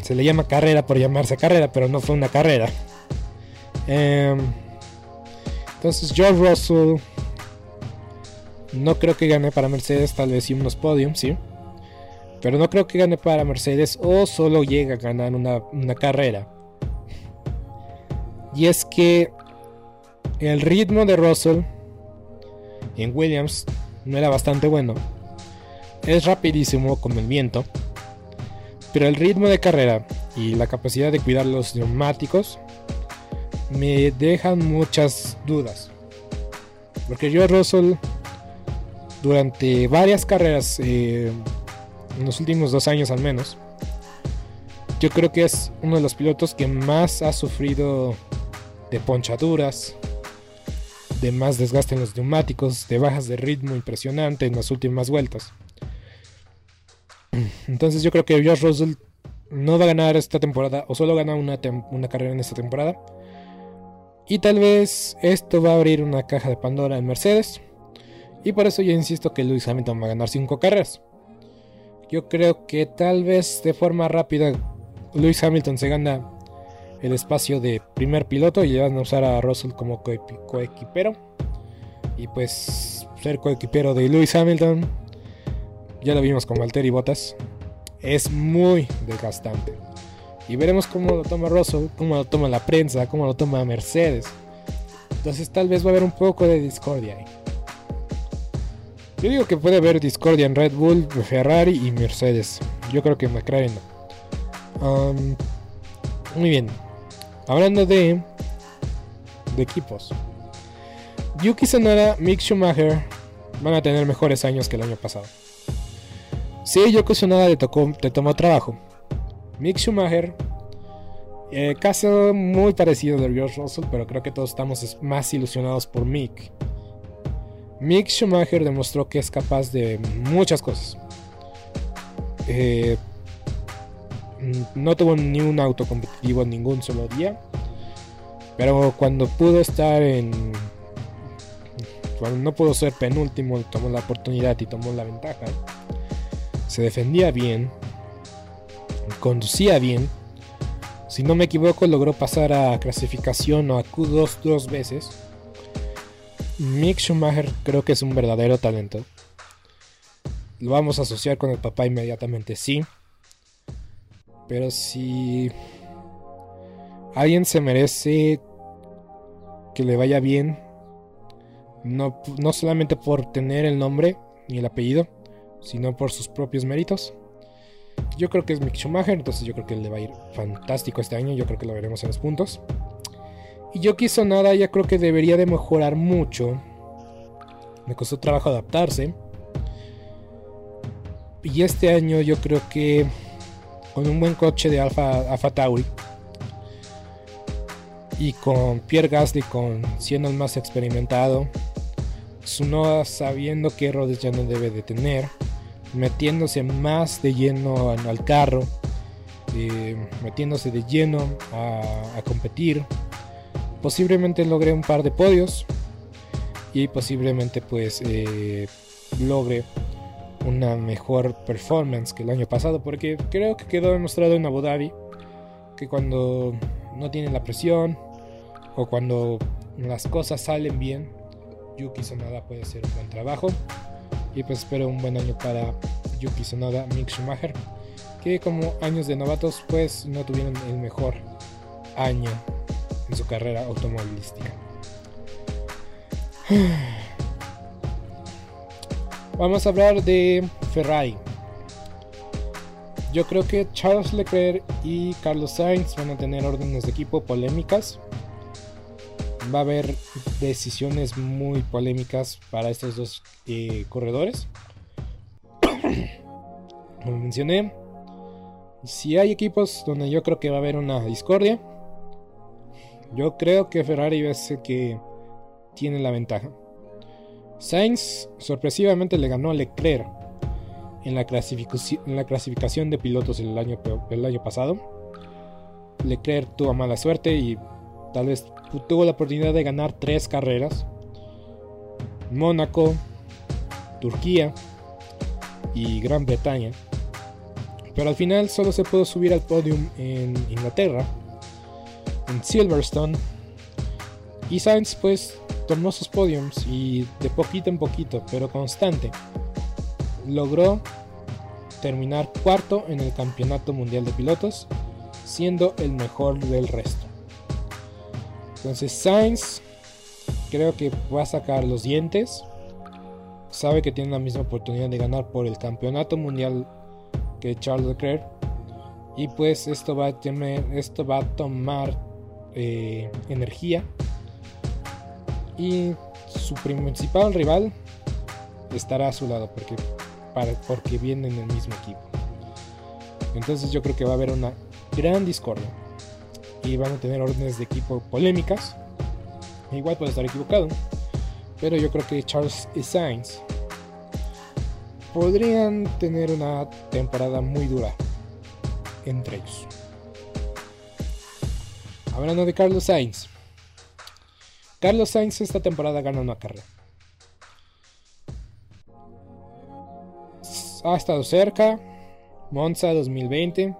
se le llama carrera por llamarse carrera, pero no fue una carrera. Em, entonces George Russell no creo que gane para Mercedes, tal vez sí unos podiums, sí. Pero no creo que gane para Mercedes o solo llega a ganar una, una carrera. Y es que el ritmo de Russell en Williams no era bastante bueno. Es rapidísimo con el viento. Pero el ritmo de carrera y la capacidad de cuidar los neumáticos me dejan muchas dudas. Porque yo Russell durante varias carreras, eh, en los últimos dos años al menos, yo creo que es uno de los pilotos que más ha sufrido de ponchaduras, de más desgaste en los neumáticos, de bajas de ritmo impresionante en las últimas vueltas. Entonces yo creo que Josh Russell no va a ganar esta temporada o solo gana una, carrera en esta temporada. Y tal vez esto va a abrir una caja de Pandora en Mercedes. Y por eso yo insisto que Lewis Hamilton va a ganar 5 carreras. Yo creo que tal vez de forma rápida Lewis Hamilton se gana el espacio de primer piloto y van a usar a Russell como coequipero. Y pues ser coequipero de Lewis Hamilton, ya lo vimos con Valtteri Bottas, es muy desgastante. Y veremos cómo lo toma Russell, cómo lo toma la prensa, cómo lo toma Mercedes. Entonces tal vez va a haber un poco de discordia ahí. Yo digo que puede haber discordia en Red Bull, Ferrari y Mercedes. Yo creo que McLaren no. muy bien. Hablando de, de equipos. Yuki Tsunoda, Mick Schumacher van a tener mejores años que el año pasado. Sí, Yuki Tsunoda le, tocó, tomó trabajo. Mick Schumacher, eh, caso muy parecido de George Russell, pero creo que todos estamos más ilusionados por Mick. Mick Schumacher demostró que es capaz de muchas cosas. Eh, no tuvo ni un auto competitivo en ningún solo día. Pero cuando pudo estar en. Cuando no pudo ser penúltimo, tomó la oportunidad y tomó la ventaja. Se defendía bien. Conducía bien. Si no me equivoco, logró pasar a clasificación o a Q2 dos veces Mick Schumacher creo que es un verdadero talento. Lo vamos a asociar con el papá inmediatamente, sí. Pero si alguien se merece que le vaya bien, no, no solamente por tener el nombre ni el apellido, sino por sus propios méritos. Yo creo que es Mick Schumacher, entonces yo creo que le va a ir fantástico este año, yo creo que lo veremos en los puntos. Y yo quiso nada, ya creo que debería de mejorar mucho. Me costó trabajo adaptarse. Y este año yo creo que con un buen coche de Alfa, Alfa Tauri y con Pierre Gasly con siendo el más experimentado, Sunoda sabiendo qué errores ya no debe de tener, metiéndose más de lleno al carro, eh, metiéndose de lleno a competir, posiblemente logre un par de podios y posiblemente pues eh, logre una mejor performance que el año pasado porque creo que quedó demostrado en Abu Dhabi que cuando no tiene la presión o cuando las cosas salen bien Yuki Sonada puede hacer un buen trabajo. Y pues espero un buen año para Yuki Sonada, Mick Schumacher que como años de novatos pues no tuvieron el mejor año en su carrera automovilística. <sighs> Vamos a hablar de Ferrari. Yo creo que Charles Leclerc y Carlos Sainz van a tener órdenes de equipo polémicas. Va a haber decisiones muy polémicas para estos dos eh, corredores. <coughs> Como mencioné, si hay equipos donde yo creo que va a haber una discordia, yo creo que Ferrari es el que tiene la ventaja. Sainz sorpresivamente le ganó a Leclerc en la, clasificación de pilotos el año, el año pasado. Leclerc tuvo mala suerte y tal vez tuvo la oportunidad de ganar tres carreras. Mónaco, Turquía y Gran Bretaña. Pero al final solo se pudo subir al podium en Inglaterra, en Silverstone. Y Sainz pues tomó sus podiums y de poquito en poquito, pero constante, logró terminar cuarto en el Campeonato Mundial de Pilotos, siendo el mejor del resto. Entonces Sainz creo que va a sacar los dientes. Sabe que tiene la misma oportunidad de ganar por el Campeonato Mundial que Charles Leclerc. Y pues esto va a, tener, esto va a tomar eh, energía. Y su principal rival estará a su lado porque, para, porque viene en el mismo equipo. Entonces yo creo que va a haber una gran discordia. Y van a tener órdenes de equipo polémicas. Igual puede estar equivocado. Pero yo creo que Charles y Sainz podrían tener una temporada muy dura entre ellos. Hablando de Carlos Sainz. Carlos Sainz esta temporada gana una carrera. Ha estado cerca. Monza 2020.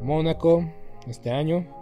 Mónaco este año.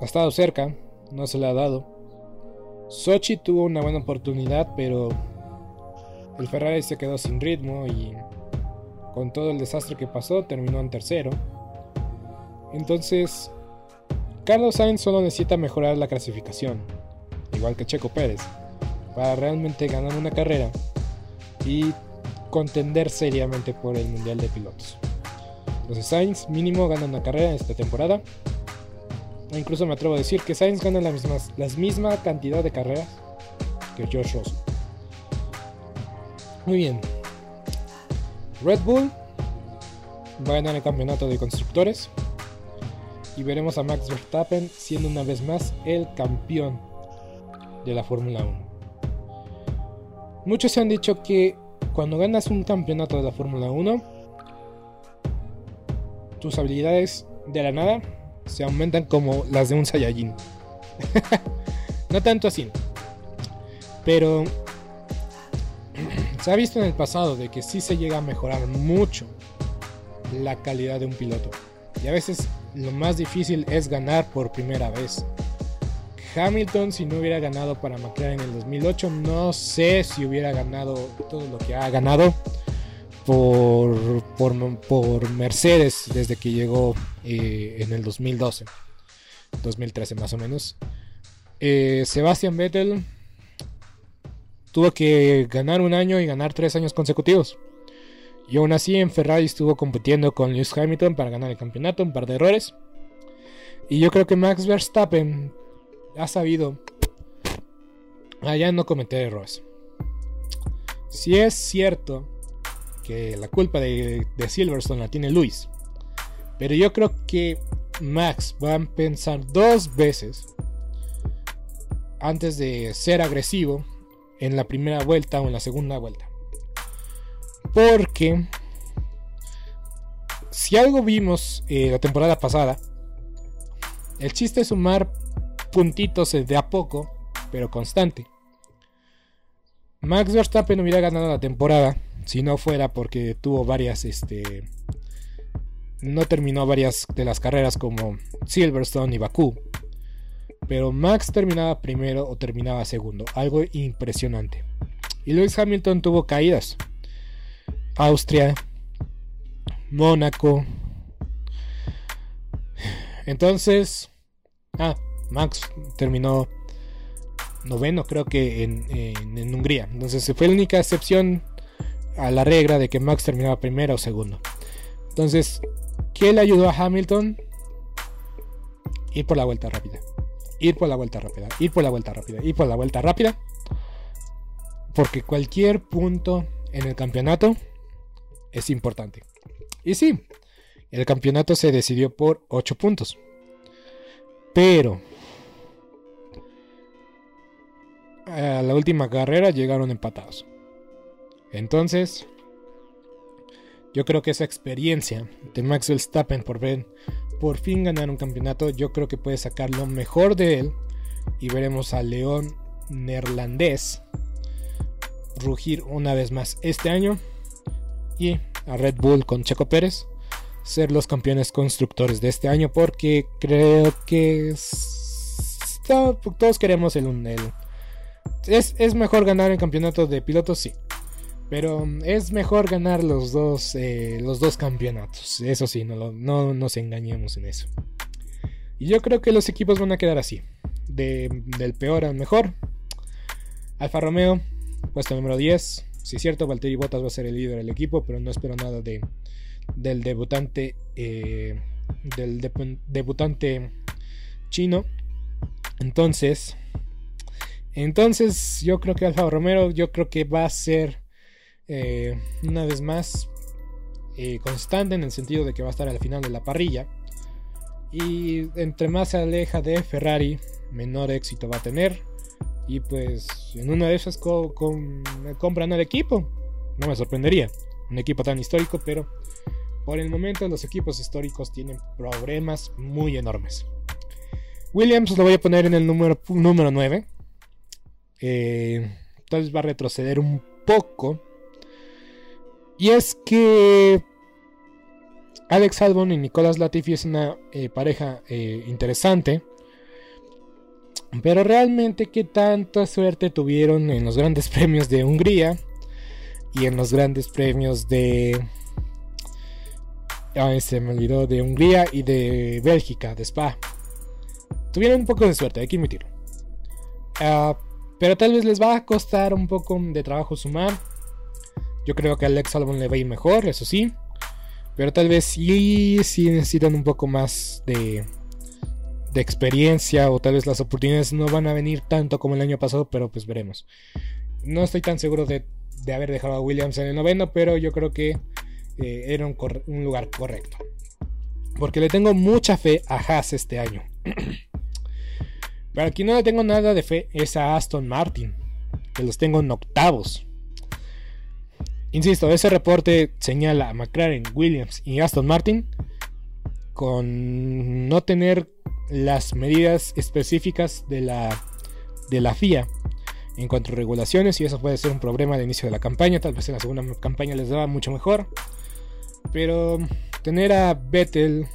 Ha estado cerca, no se le ha dado. Sochi tuvo una buena oportunidad, pero el Ferrari se quedó sin ritmo y con todo el desastre que pasó terminó en tercero. Entonces, Carlos Sainz solo necesita mejorar la clasificación, igual que Checo Pérez, para realmente ganar una carrera y contender seriamente por el Mundial de Pilotos. Entonces Sainz mínimo gana una carrera esta temporada e incluso me atrevo a decir que Sainz gana la misma, la misma cantidad de carreras que George Russell. Muy bien. Red Bull va a ganar el campeonato de constructores. Y veremos a Max Verstappen siendo una vez más el campeón de la Fórmula 1. Muchos se han dicho que cuando ganas un campeonato de la Fórmula 1, tus habilidades de la nada se aumentan como las de un Saiyajin. <laughs> no tanto así. Pero <clears throat> se ha visto en el pasado de que sí se llega a mejorar mucho la calidad de un piloto. Y a veces lo más difícil es ganar por primera vez. Hamilton si no hubiera ganado para McLaren en el 2008, no sé si hubiera ganado todo lo que ha ganado por, por, Mercedes desde que llegó eh, en el 2012, 2013 más o menos. Eh, Sebastian Vettel tuvo que ganar un año y ganar tres años consecutivos. Y aún así en Ferrari estuvo compitiendo con Lewis Hamilton para ganar el campeonato, un par de errores. Y yo creo que Max Verstappen ha sabido allá no cometer errores. Si es cierto que la culpa de, Silverstone la tiene Luis. Pero yo creo que Max va a pensar dos veces antes de ser agresivo en la primera vuelta o en la segunda vuelta. Porque si algo vimos eh, la temporada pasada, el chiste es sumar puntitos de a poco, pero constante. Max Verstappen hubiera ganado la temporada si no fuera porque tuvo varias, este, no terminó varias de las carreras como Silverstone y Bakú. Pero Max terminaba primero o terminaba segundo, algo impresionante. Y Lewis Hamilton tuvo caídas. Austria, Mónaco. Entonces, ah, Max terminó noveno, creo que en, en, Hungría. Entonces, fue la única excepción a la regla de que Max terminaba primero o segundo. Entonces, ¿qué le ayudó a Hamilton? Ir por la vuelta rápida. Ir por la vuelta rápida. Ir por la vuelta rápida. Ir por la vuelta rápida. Porque cualquier punto en el campeonato es importante. Y sí, el campeonato se decidió por 8 puntos. Pero a la última carrera llegaron empatados. Entonces, yo creo que esa experiencia de Max Verstappen por ver por fin ganar un campeonato, yo creo que puede sacar lo mejor de él y veremos al León neerlandés rugir una vez más este año y a Red Bull con Checo Pérez ser los campeones constructores de este año porque creo que todos queremos el, el es, es mejor ganar el campeonato de pilotos, sí. Pero es mejor ganar los dos, eh, los dos campeonatos. Eso sí, no, no nos engañemos en eso. Y yo creo que los equipos van a quedar así. del peor al mejor. Alfa Romeo, puesto número 10. Si es cierto, Valtteri Bottas va a ser el líder del equipo, pero no espero nada de, del debutante. Eh, del debutante chino. Entonces. Entonces, yo creo que Alfa Romeo, yo creo que va a ser eh, una vez más eh, constante en el sentido de que va a estar al final de la parrilla. Y entre más se aleja de Ferrari, menor éxito va a tener. Y pues en una de esas compran al equipo. No me sorprendería. Un equipo tan histórico, pero por el momento los equipos históricos tienen problemas muy enormes. Williams lo voy a poner en el número, número 9. Eh, tal vez va a retroceder un poco y es que Alex Albon y Nicolas Latifi es una eh, pareja eh, interesante. Pero realmente qué tanta suerte tuvieron en los grandes <laughs> premios de Hungría y en los grandes premios de... Ah, se me olvidó de Hungría y de Bélgica, de Spa. Tuvieron un poco de suerte, hay que admitirlo. Ah, pero tal vez les va a costar un poco de trabajo sumar. Yo creo que a Alex Albon le va a ir mejor, eso sí. Pero tal vez sí, sí necesitan un poco más de, experiencia o tal vez las oportunidades no van a venir tanto como el año pasado, pero pues veremos. No estoy tan seguro de, haber dejado a Williams en el noveno, pero yo creo que eh, era un, un, lugar correcto. Porque le tengo mucha fe a Haas este año. <clears throat> Pero aquí no le tengo nada de fe es a Aston Martin, que los tengo en octavos. Insisto, ese reporte señala a McLaren, Williams y Aston Martin con no tener las medidas específicas de la, de la FIA en cuanto a regulaciones y eso puede ser un problema de inicio de la campaña, tal vez en la segunda campaña les daba mucho mejor, pero tener a Vettel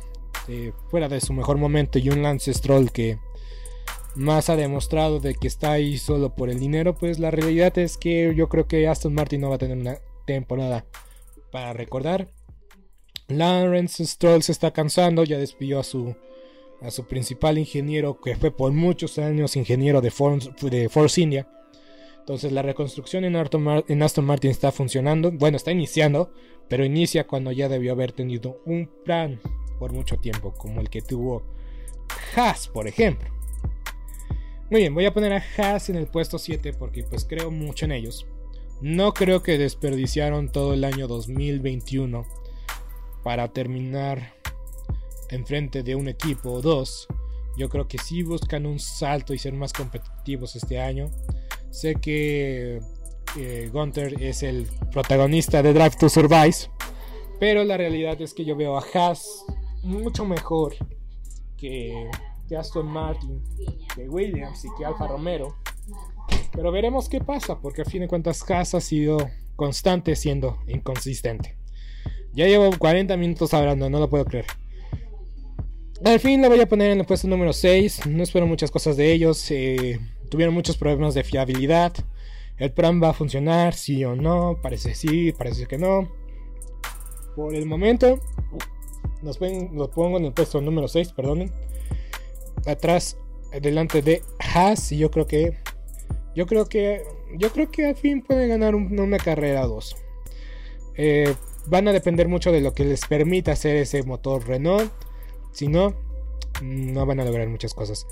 eh, fuera de su mejor momento y un Lance Stroll que más ha demostrado de que está ahí solo por el dinero, pues la realidad es que yo creo que Aston Martin no va a tener una temporada. Para recordar, Lawrence Stroll se está cansando, ya despidió a su, a su principal ingeniero, que fue por muchos años ingeniero de Force, de India. Entonces la reconstrucción en, en Aston Martin está funcionando, bueno, está iniciando, pero inicia cuando ya debió haber tenido un plan por mucho tiempo, como el que tuvo Haas, por ejemplo. Muy bien, voy a poner a Haas en el puesto 7 porque pues creo mucho en ellos. No creo que desperdiciaron todo el año 2021 para terminar enfrente de un equipo o dos Yo creo que sí buscan un salto y ser más competitivos este año. Sé que eh, Gunter es el protagonista de Drive to Survive. Pero la realidad es que yo veo a Haas mucho mejor que, que Aston Martin, que Williams y que Alfa Romero. Pero veremos qué pasa, porque a fin de cuentas Haas ha sido constante siendo inconsistente. Ya llevo 40 minutos hablando, no lo puedo creer. Al fin la voy a poner en el puesto número 6. No espero muchas cosas de ellos. Eh, tuvieron muchos problemas de fiabilidad. El plan va a funcionar, sí o no. Parece sí, parece que no. Por el momento, los, pongo en el puesto número 6, perdonen. Atrás, delante de Haas. Y yo creo que. Yo creo que. Yo creo que al fin pueden ganar una carrera 2. Eh, van a depender mucho de lo que les permita hacer ese motor Renault. Si no, no van a lograr muchas cosas.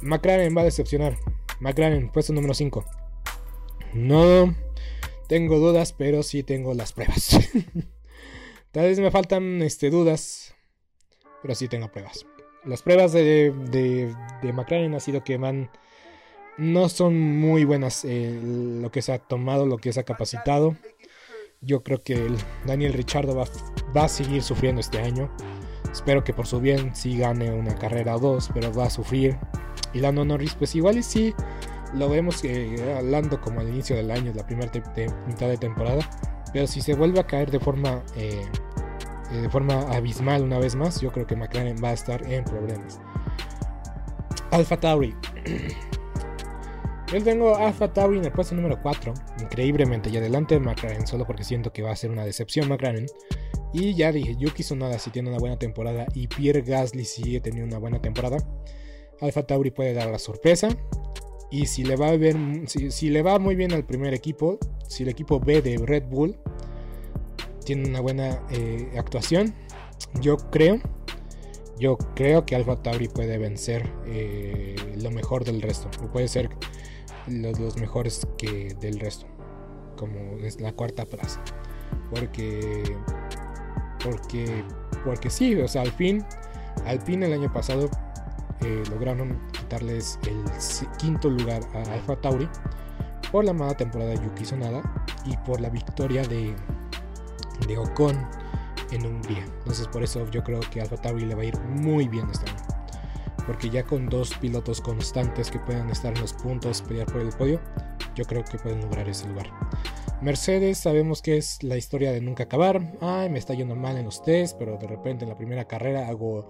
McLaren va a decepcionar. McLaren, puesto número 5. No tengo dudas, pero sí tengo las pruebas. <laughs> Tal vez me faltan este, dudas, pero sí tengo pruebas. Las pruebas de, de, McLaren ha sido que van. No son muy buenas eh, lo que se ha tomado, lo que se ha capacitado. Yo creo que Daniel Richardo va, va a seguir sufriendo este año. Espero que por su bien sí gane una carrera o dos, pero va a sufrir. Y Lando Norris, pues igual y sí lo vemos eh, hablando como al inicio del año, la primera mitad de temporada. Pero si se vuelve a caer de forma, eh, eh, de forma abismal una vez más, yo creo que McLaren va a estar en problemas. Alpha Tauri. Yo tengo Alpha Tauri en el puesto número 4, increíblemente, y adelante de McLaren, solo porque siento que va a ser una decepción McLaren. Y ya dije, Yuki Tsunoda si tiene una buena temporada y Pierre Gasly sigue teniendo una buena temporada, Alfa Tauri puede dar la sorpresa. Y si le va a ver, si, le va muy bien al primer equipo, si el equipo B de Red Bull tiene una buena eh, actuación, yo creo, yo creo que Alfa Tauri puede vencer eh, lo mejor del resto. O puede ser los, mejores que del resto. Como es la cuarta plaza. Porque porque, porque sí, o sea, al fin, al fin el año pasado eh, lograron quitarles el quinto lugar a Alfa Tauri por la mala temporada de Yuki Sonada y por la victoria de, de Ocon en Hungría. Entonces por eso yo creo que Alfa Tauri le va a ir muy bien este año. Porque ya con dos pilotos constantes que puedan estar en los puntos, pelear por el podio, yo creo que pueden lograr ese lugar. Mercedes sabemos que es la historia de nunca acabar. Ay, me está yendo mal en los test, pero de repente en la primera carrera hago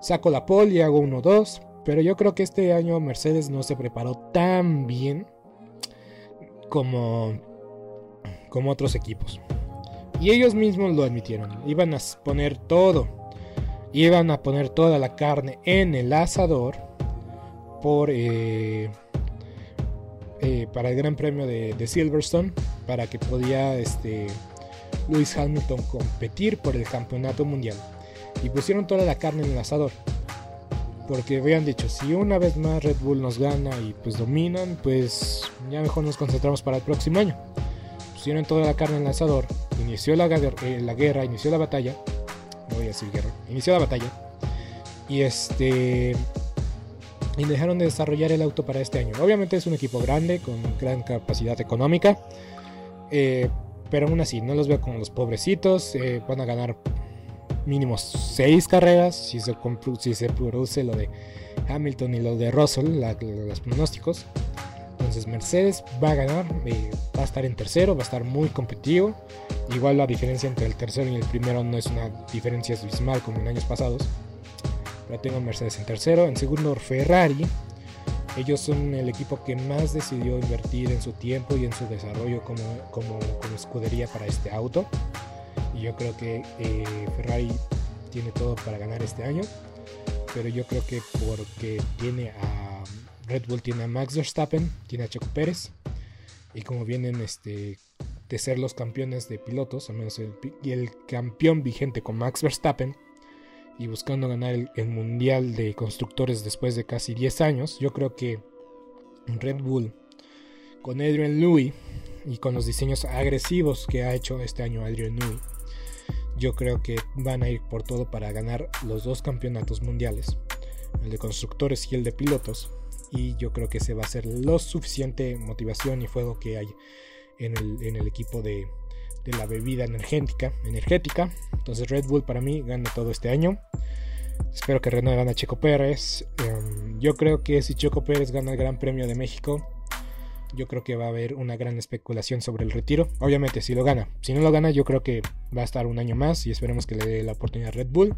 saco la pole y hago 1-2. Pero yo creo que este año Mercedes no se preparó tan bien como, como otros equipos. Y ellos mismos lo admitieron. Iban a poner todo. Iban a poner toda la carne en el asador por... Eh, eh, para el Gran Premio de, Silverstone, para que podía este, Lewis Hamilton competir por el campeonato mundial. Y pusieron toda la carne en el asador. Porque habían dicho, si una vez más Red Bull nos gana y pues dominan, pues ya mejor nos concentramos para el próximo año. Pusieron toda la carne en el asador, inició la, eh, la guerra, inició la batalla. Inició la batalla. Y este y dejaron de desarrollar el auto para este año. Obviamente es un equipo grande, con gran capacidad económica, eh, pero aún así, no los veo como los pobrecitos. Eh, van a ganar mínimo 6 carreras si se, si se produce lo de Hamilton y lo de Russell, los pronósticos. Entonces Mercedes va a ganar, eh, va a estar en tercero, va a estar muy competitivo. Igual la diferencia entre el tercero y el primero no es una diferencia abismal como en años pasados. Pero tengo Mercedes en tercero. En segundo, Ferrari. Ellos son el equipo que más decidió invertir en su tiempo y en su desarrollo como, como, escudería para este auto. Y yo creo que eh, Ferrari tiene todo para ganar este año. Pero yo creo que porque tiene a Red Bull, tiene a Max Verstappen, tiene a Checo Pérez. Y como vienen este, de ser los campeones de pilotos, al menos el, el campeón vigente con Max Verstappen, y buscando ganar el, Mundial de Constructores después de casi 10 años, yo creo que Red Bull, con Adrian Newey y con los diseños agresivos que ha hecho este año Adrian Newey, yo creo que van a ir por todo para ganar los dos campeonatos mundiales. el de constructores y el de pilotos. Y yo creo que ese va a ser lo suficiente motivación y fuego que hay en el, equipo de, de la bebida energética, energética. Entonces Red Bull para mí gana todo este año. Espero que Renault gane a Checo Pérez. Em, yo creo que si Checo Pérez gana el Gran Premio de México, yo creo que va a haber una gran especulación sobre el retiro. Obviamente, si lo gana. Si no lo gana, yo creo que va a estar un año más y esperemos que le dé la oportunidad a Red Bull.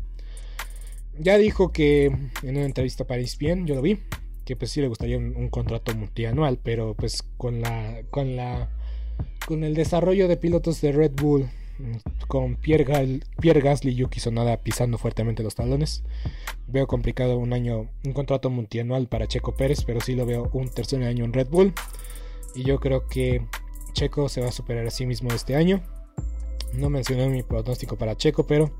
Ya dijo que en una entrevista para ESPN, yo lo vi, que pues sí le gustaría un, un contrato multianual, pero pues con la, con la con el desarrollo de pilotos de Red Bull, con Pierre, Gasly y Yuki Sonada pisando fuertemente los talones, veo complicado un año, un contrato multianual para Checo Pérez, pero sí lo veo un tercer año en Red Bull. Y yo creo que Checo se va a superar a sí mismo este año. No mencioné mi pronóstico para Checo, pero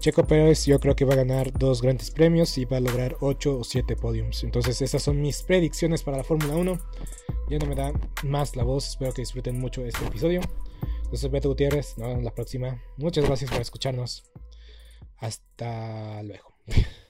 Checo Pérez yo creo que va a ganar dos grandes premios y va a lograr 8 o 7 podiums. Entonces esas son mis predicciones para la Fórmula 1. Ya no me da más la voz, espero que disfruten mucho este episodio. Yo soy Beto Gutiérrez, nos vemos la próxima. Muchas gracias por escucharnos. Hasta luego. <laughs>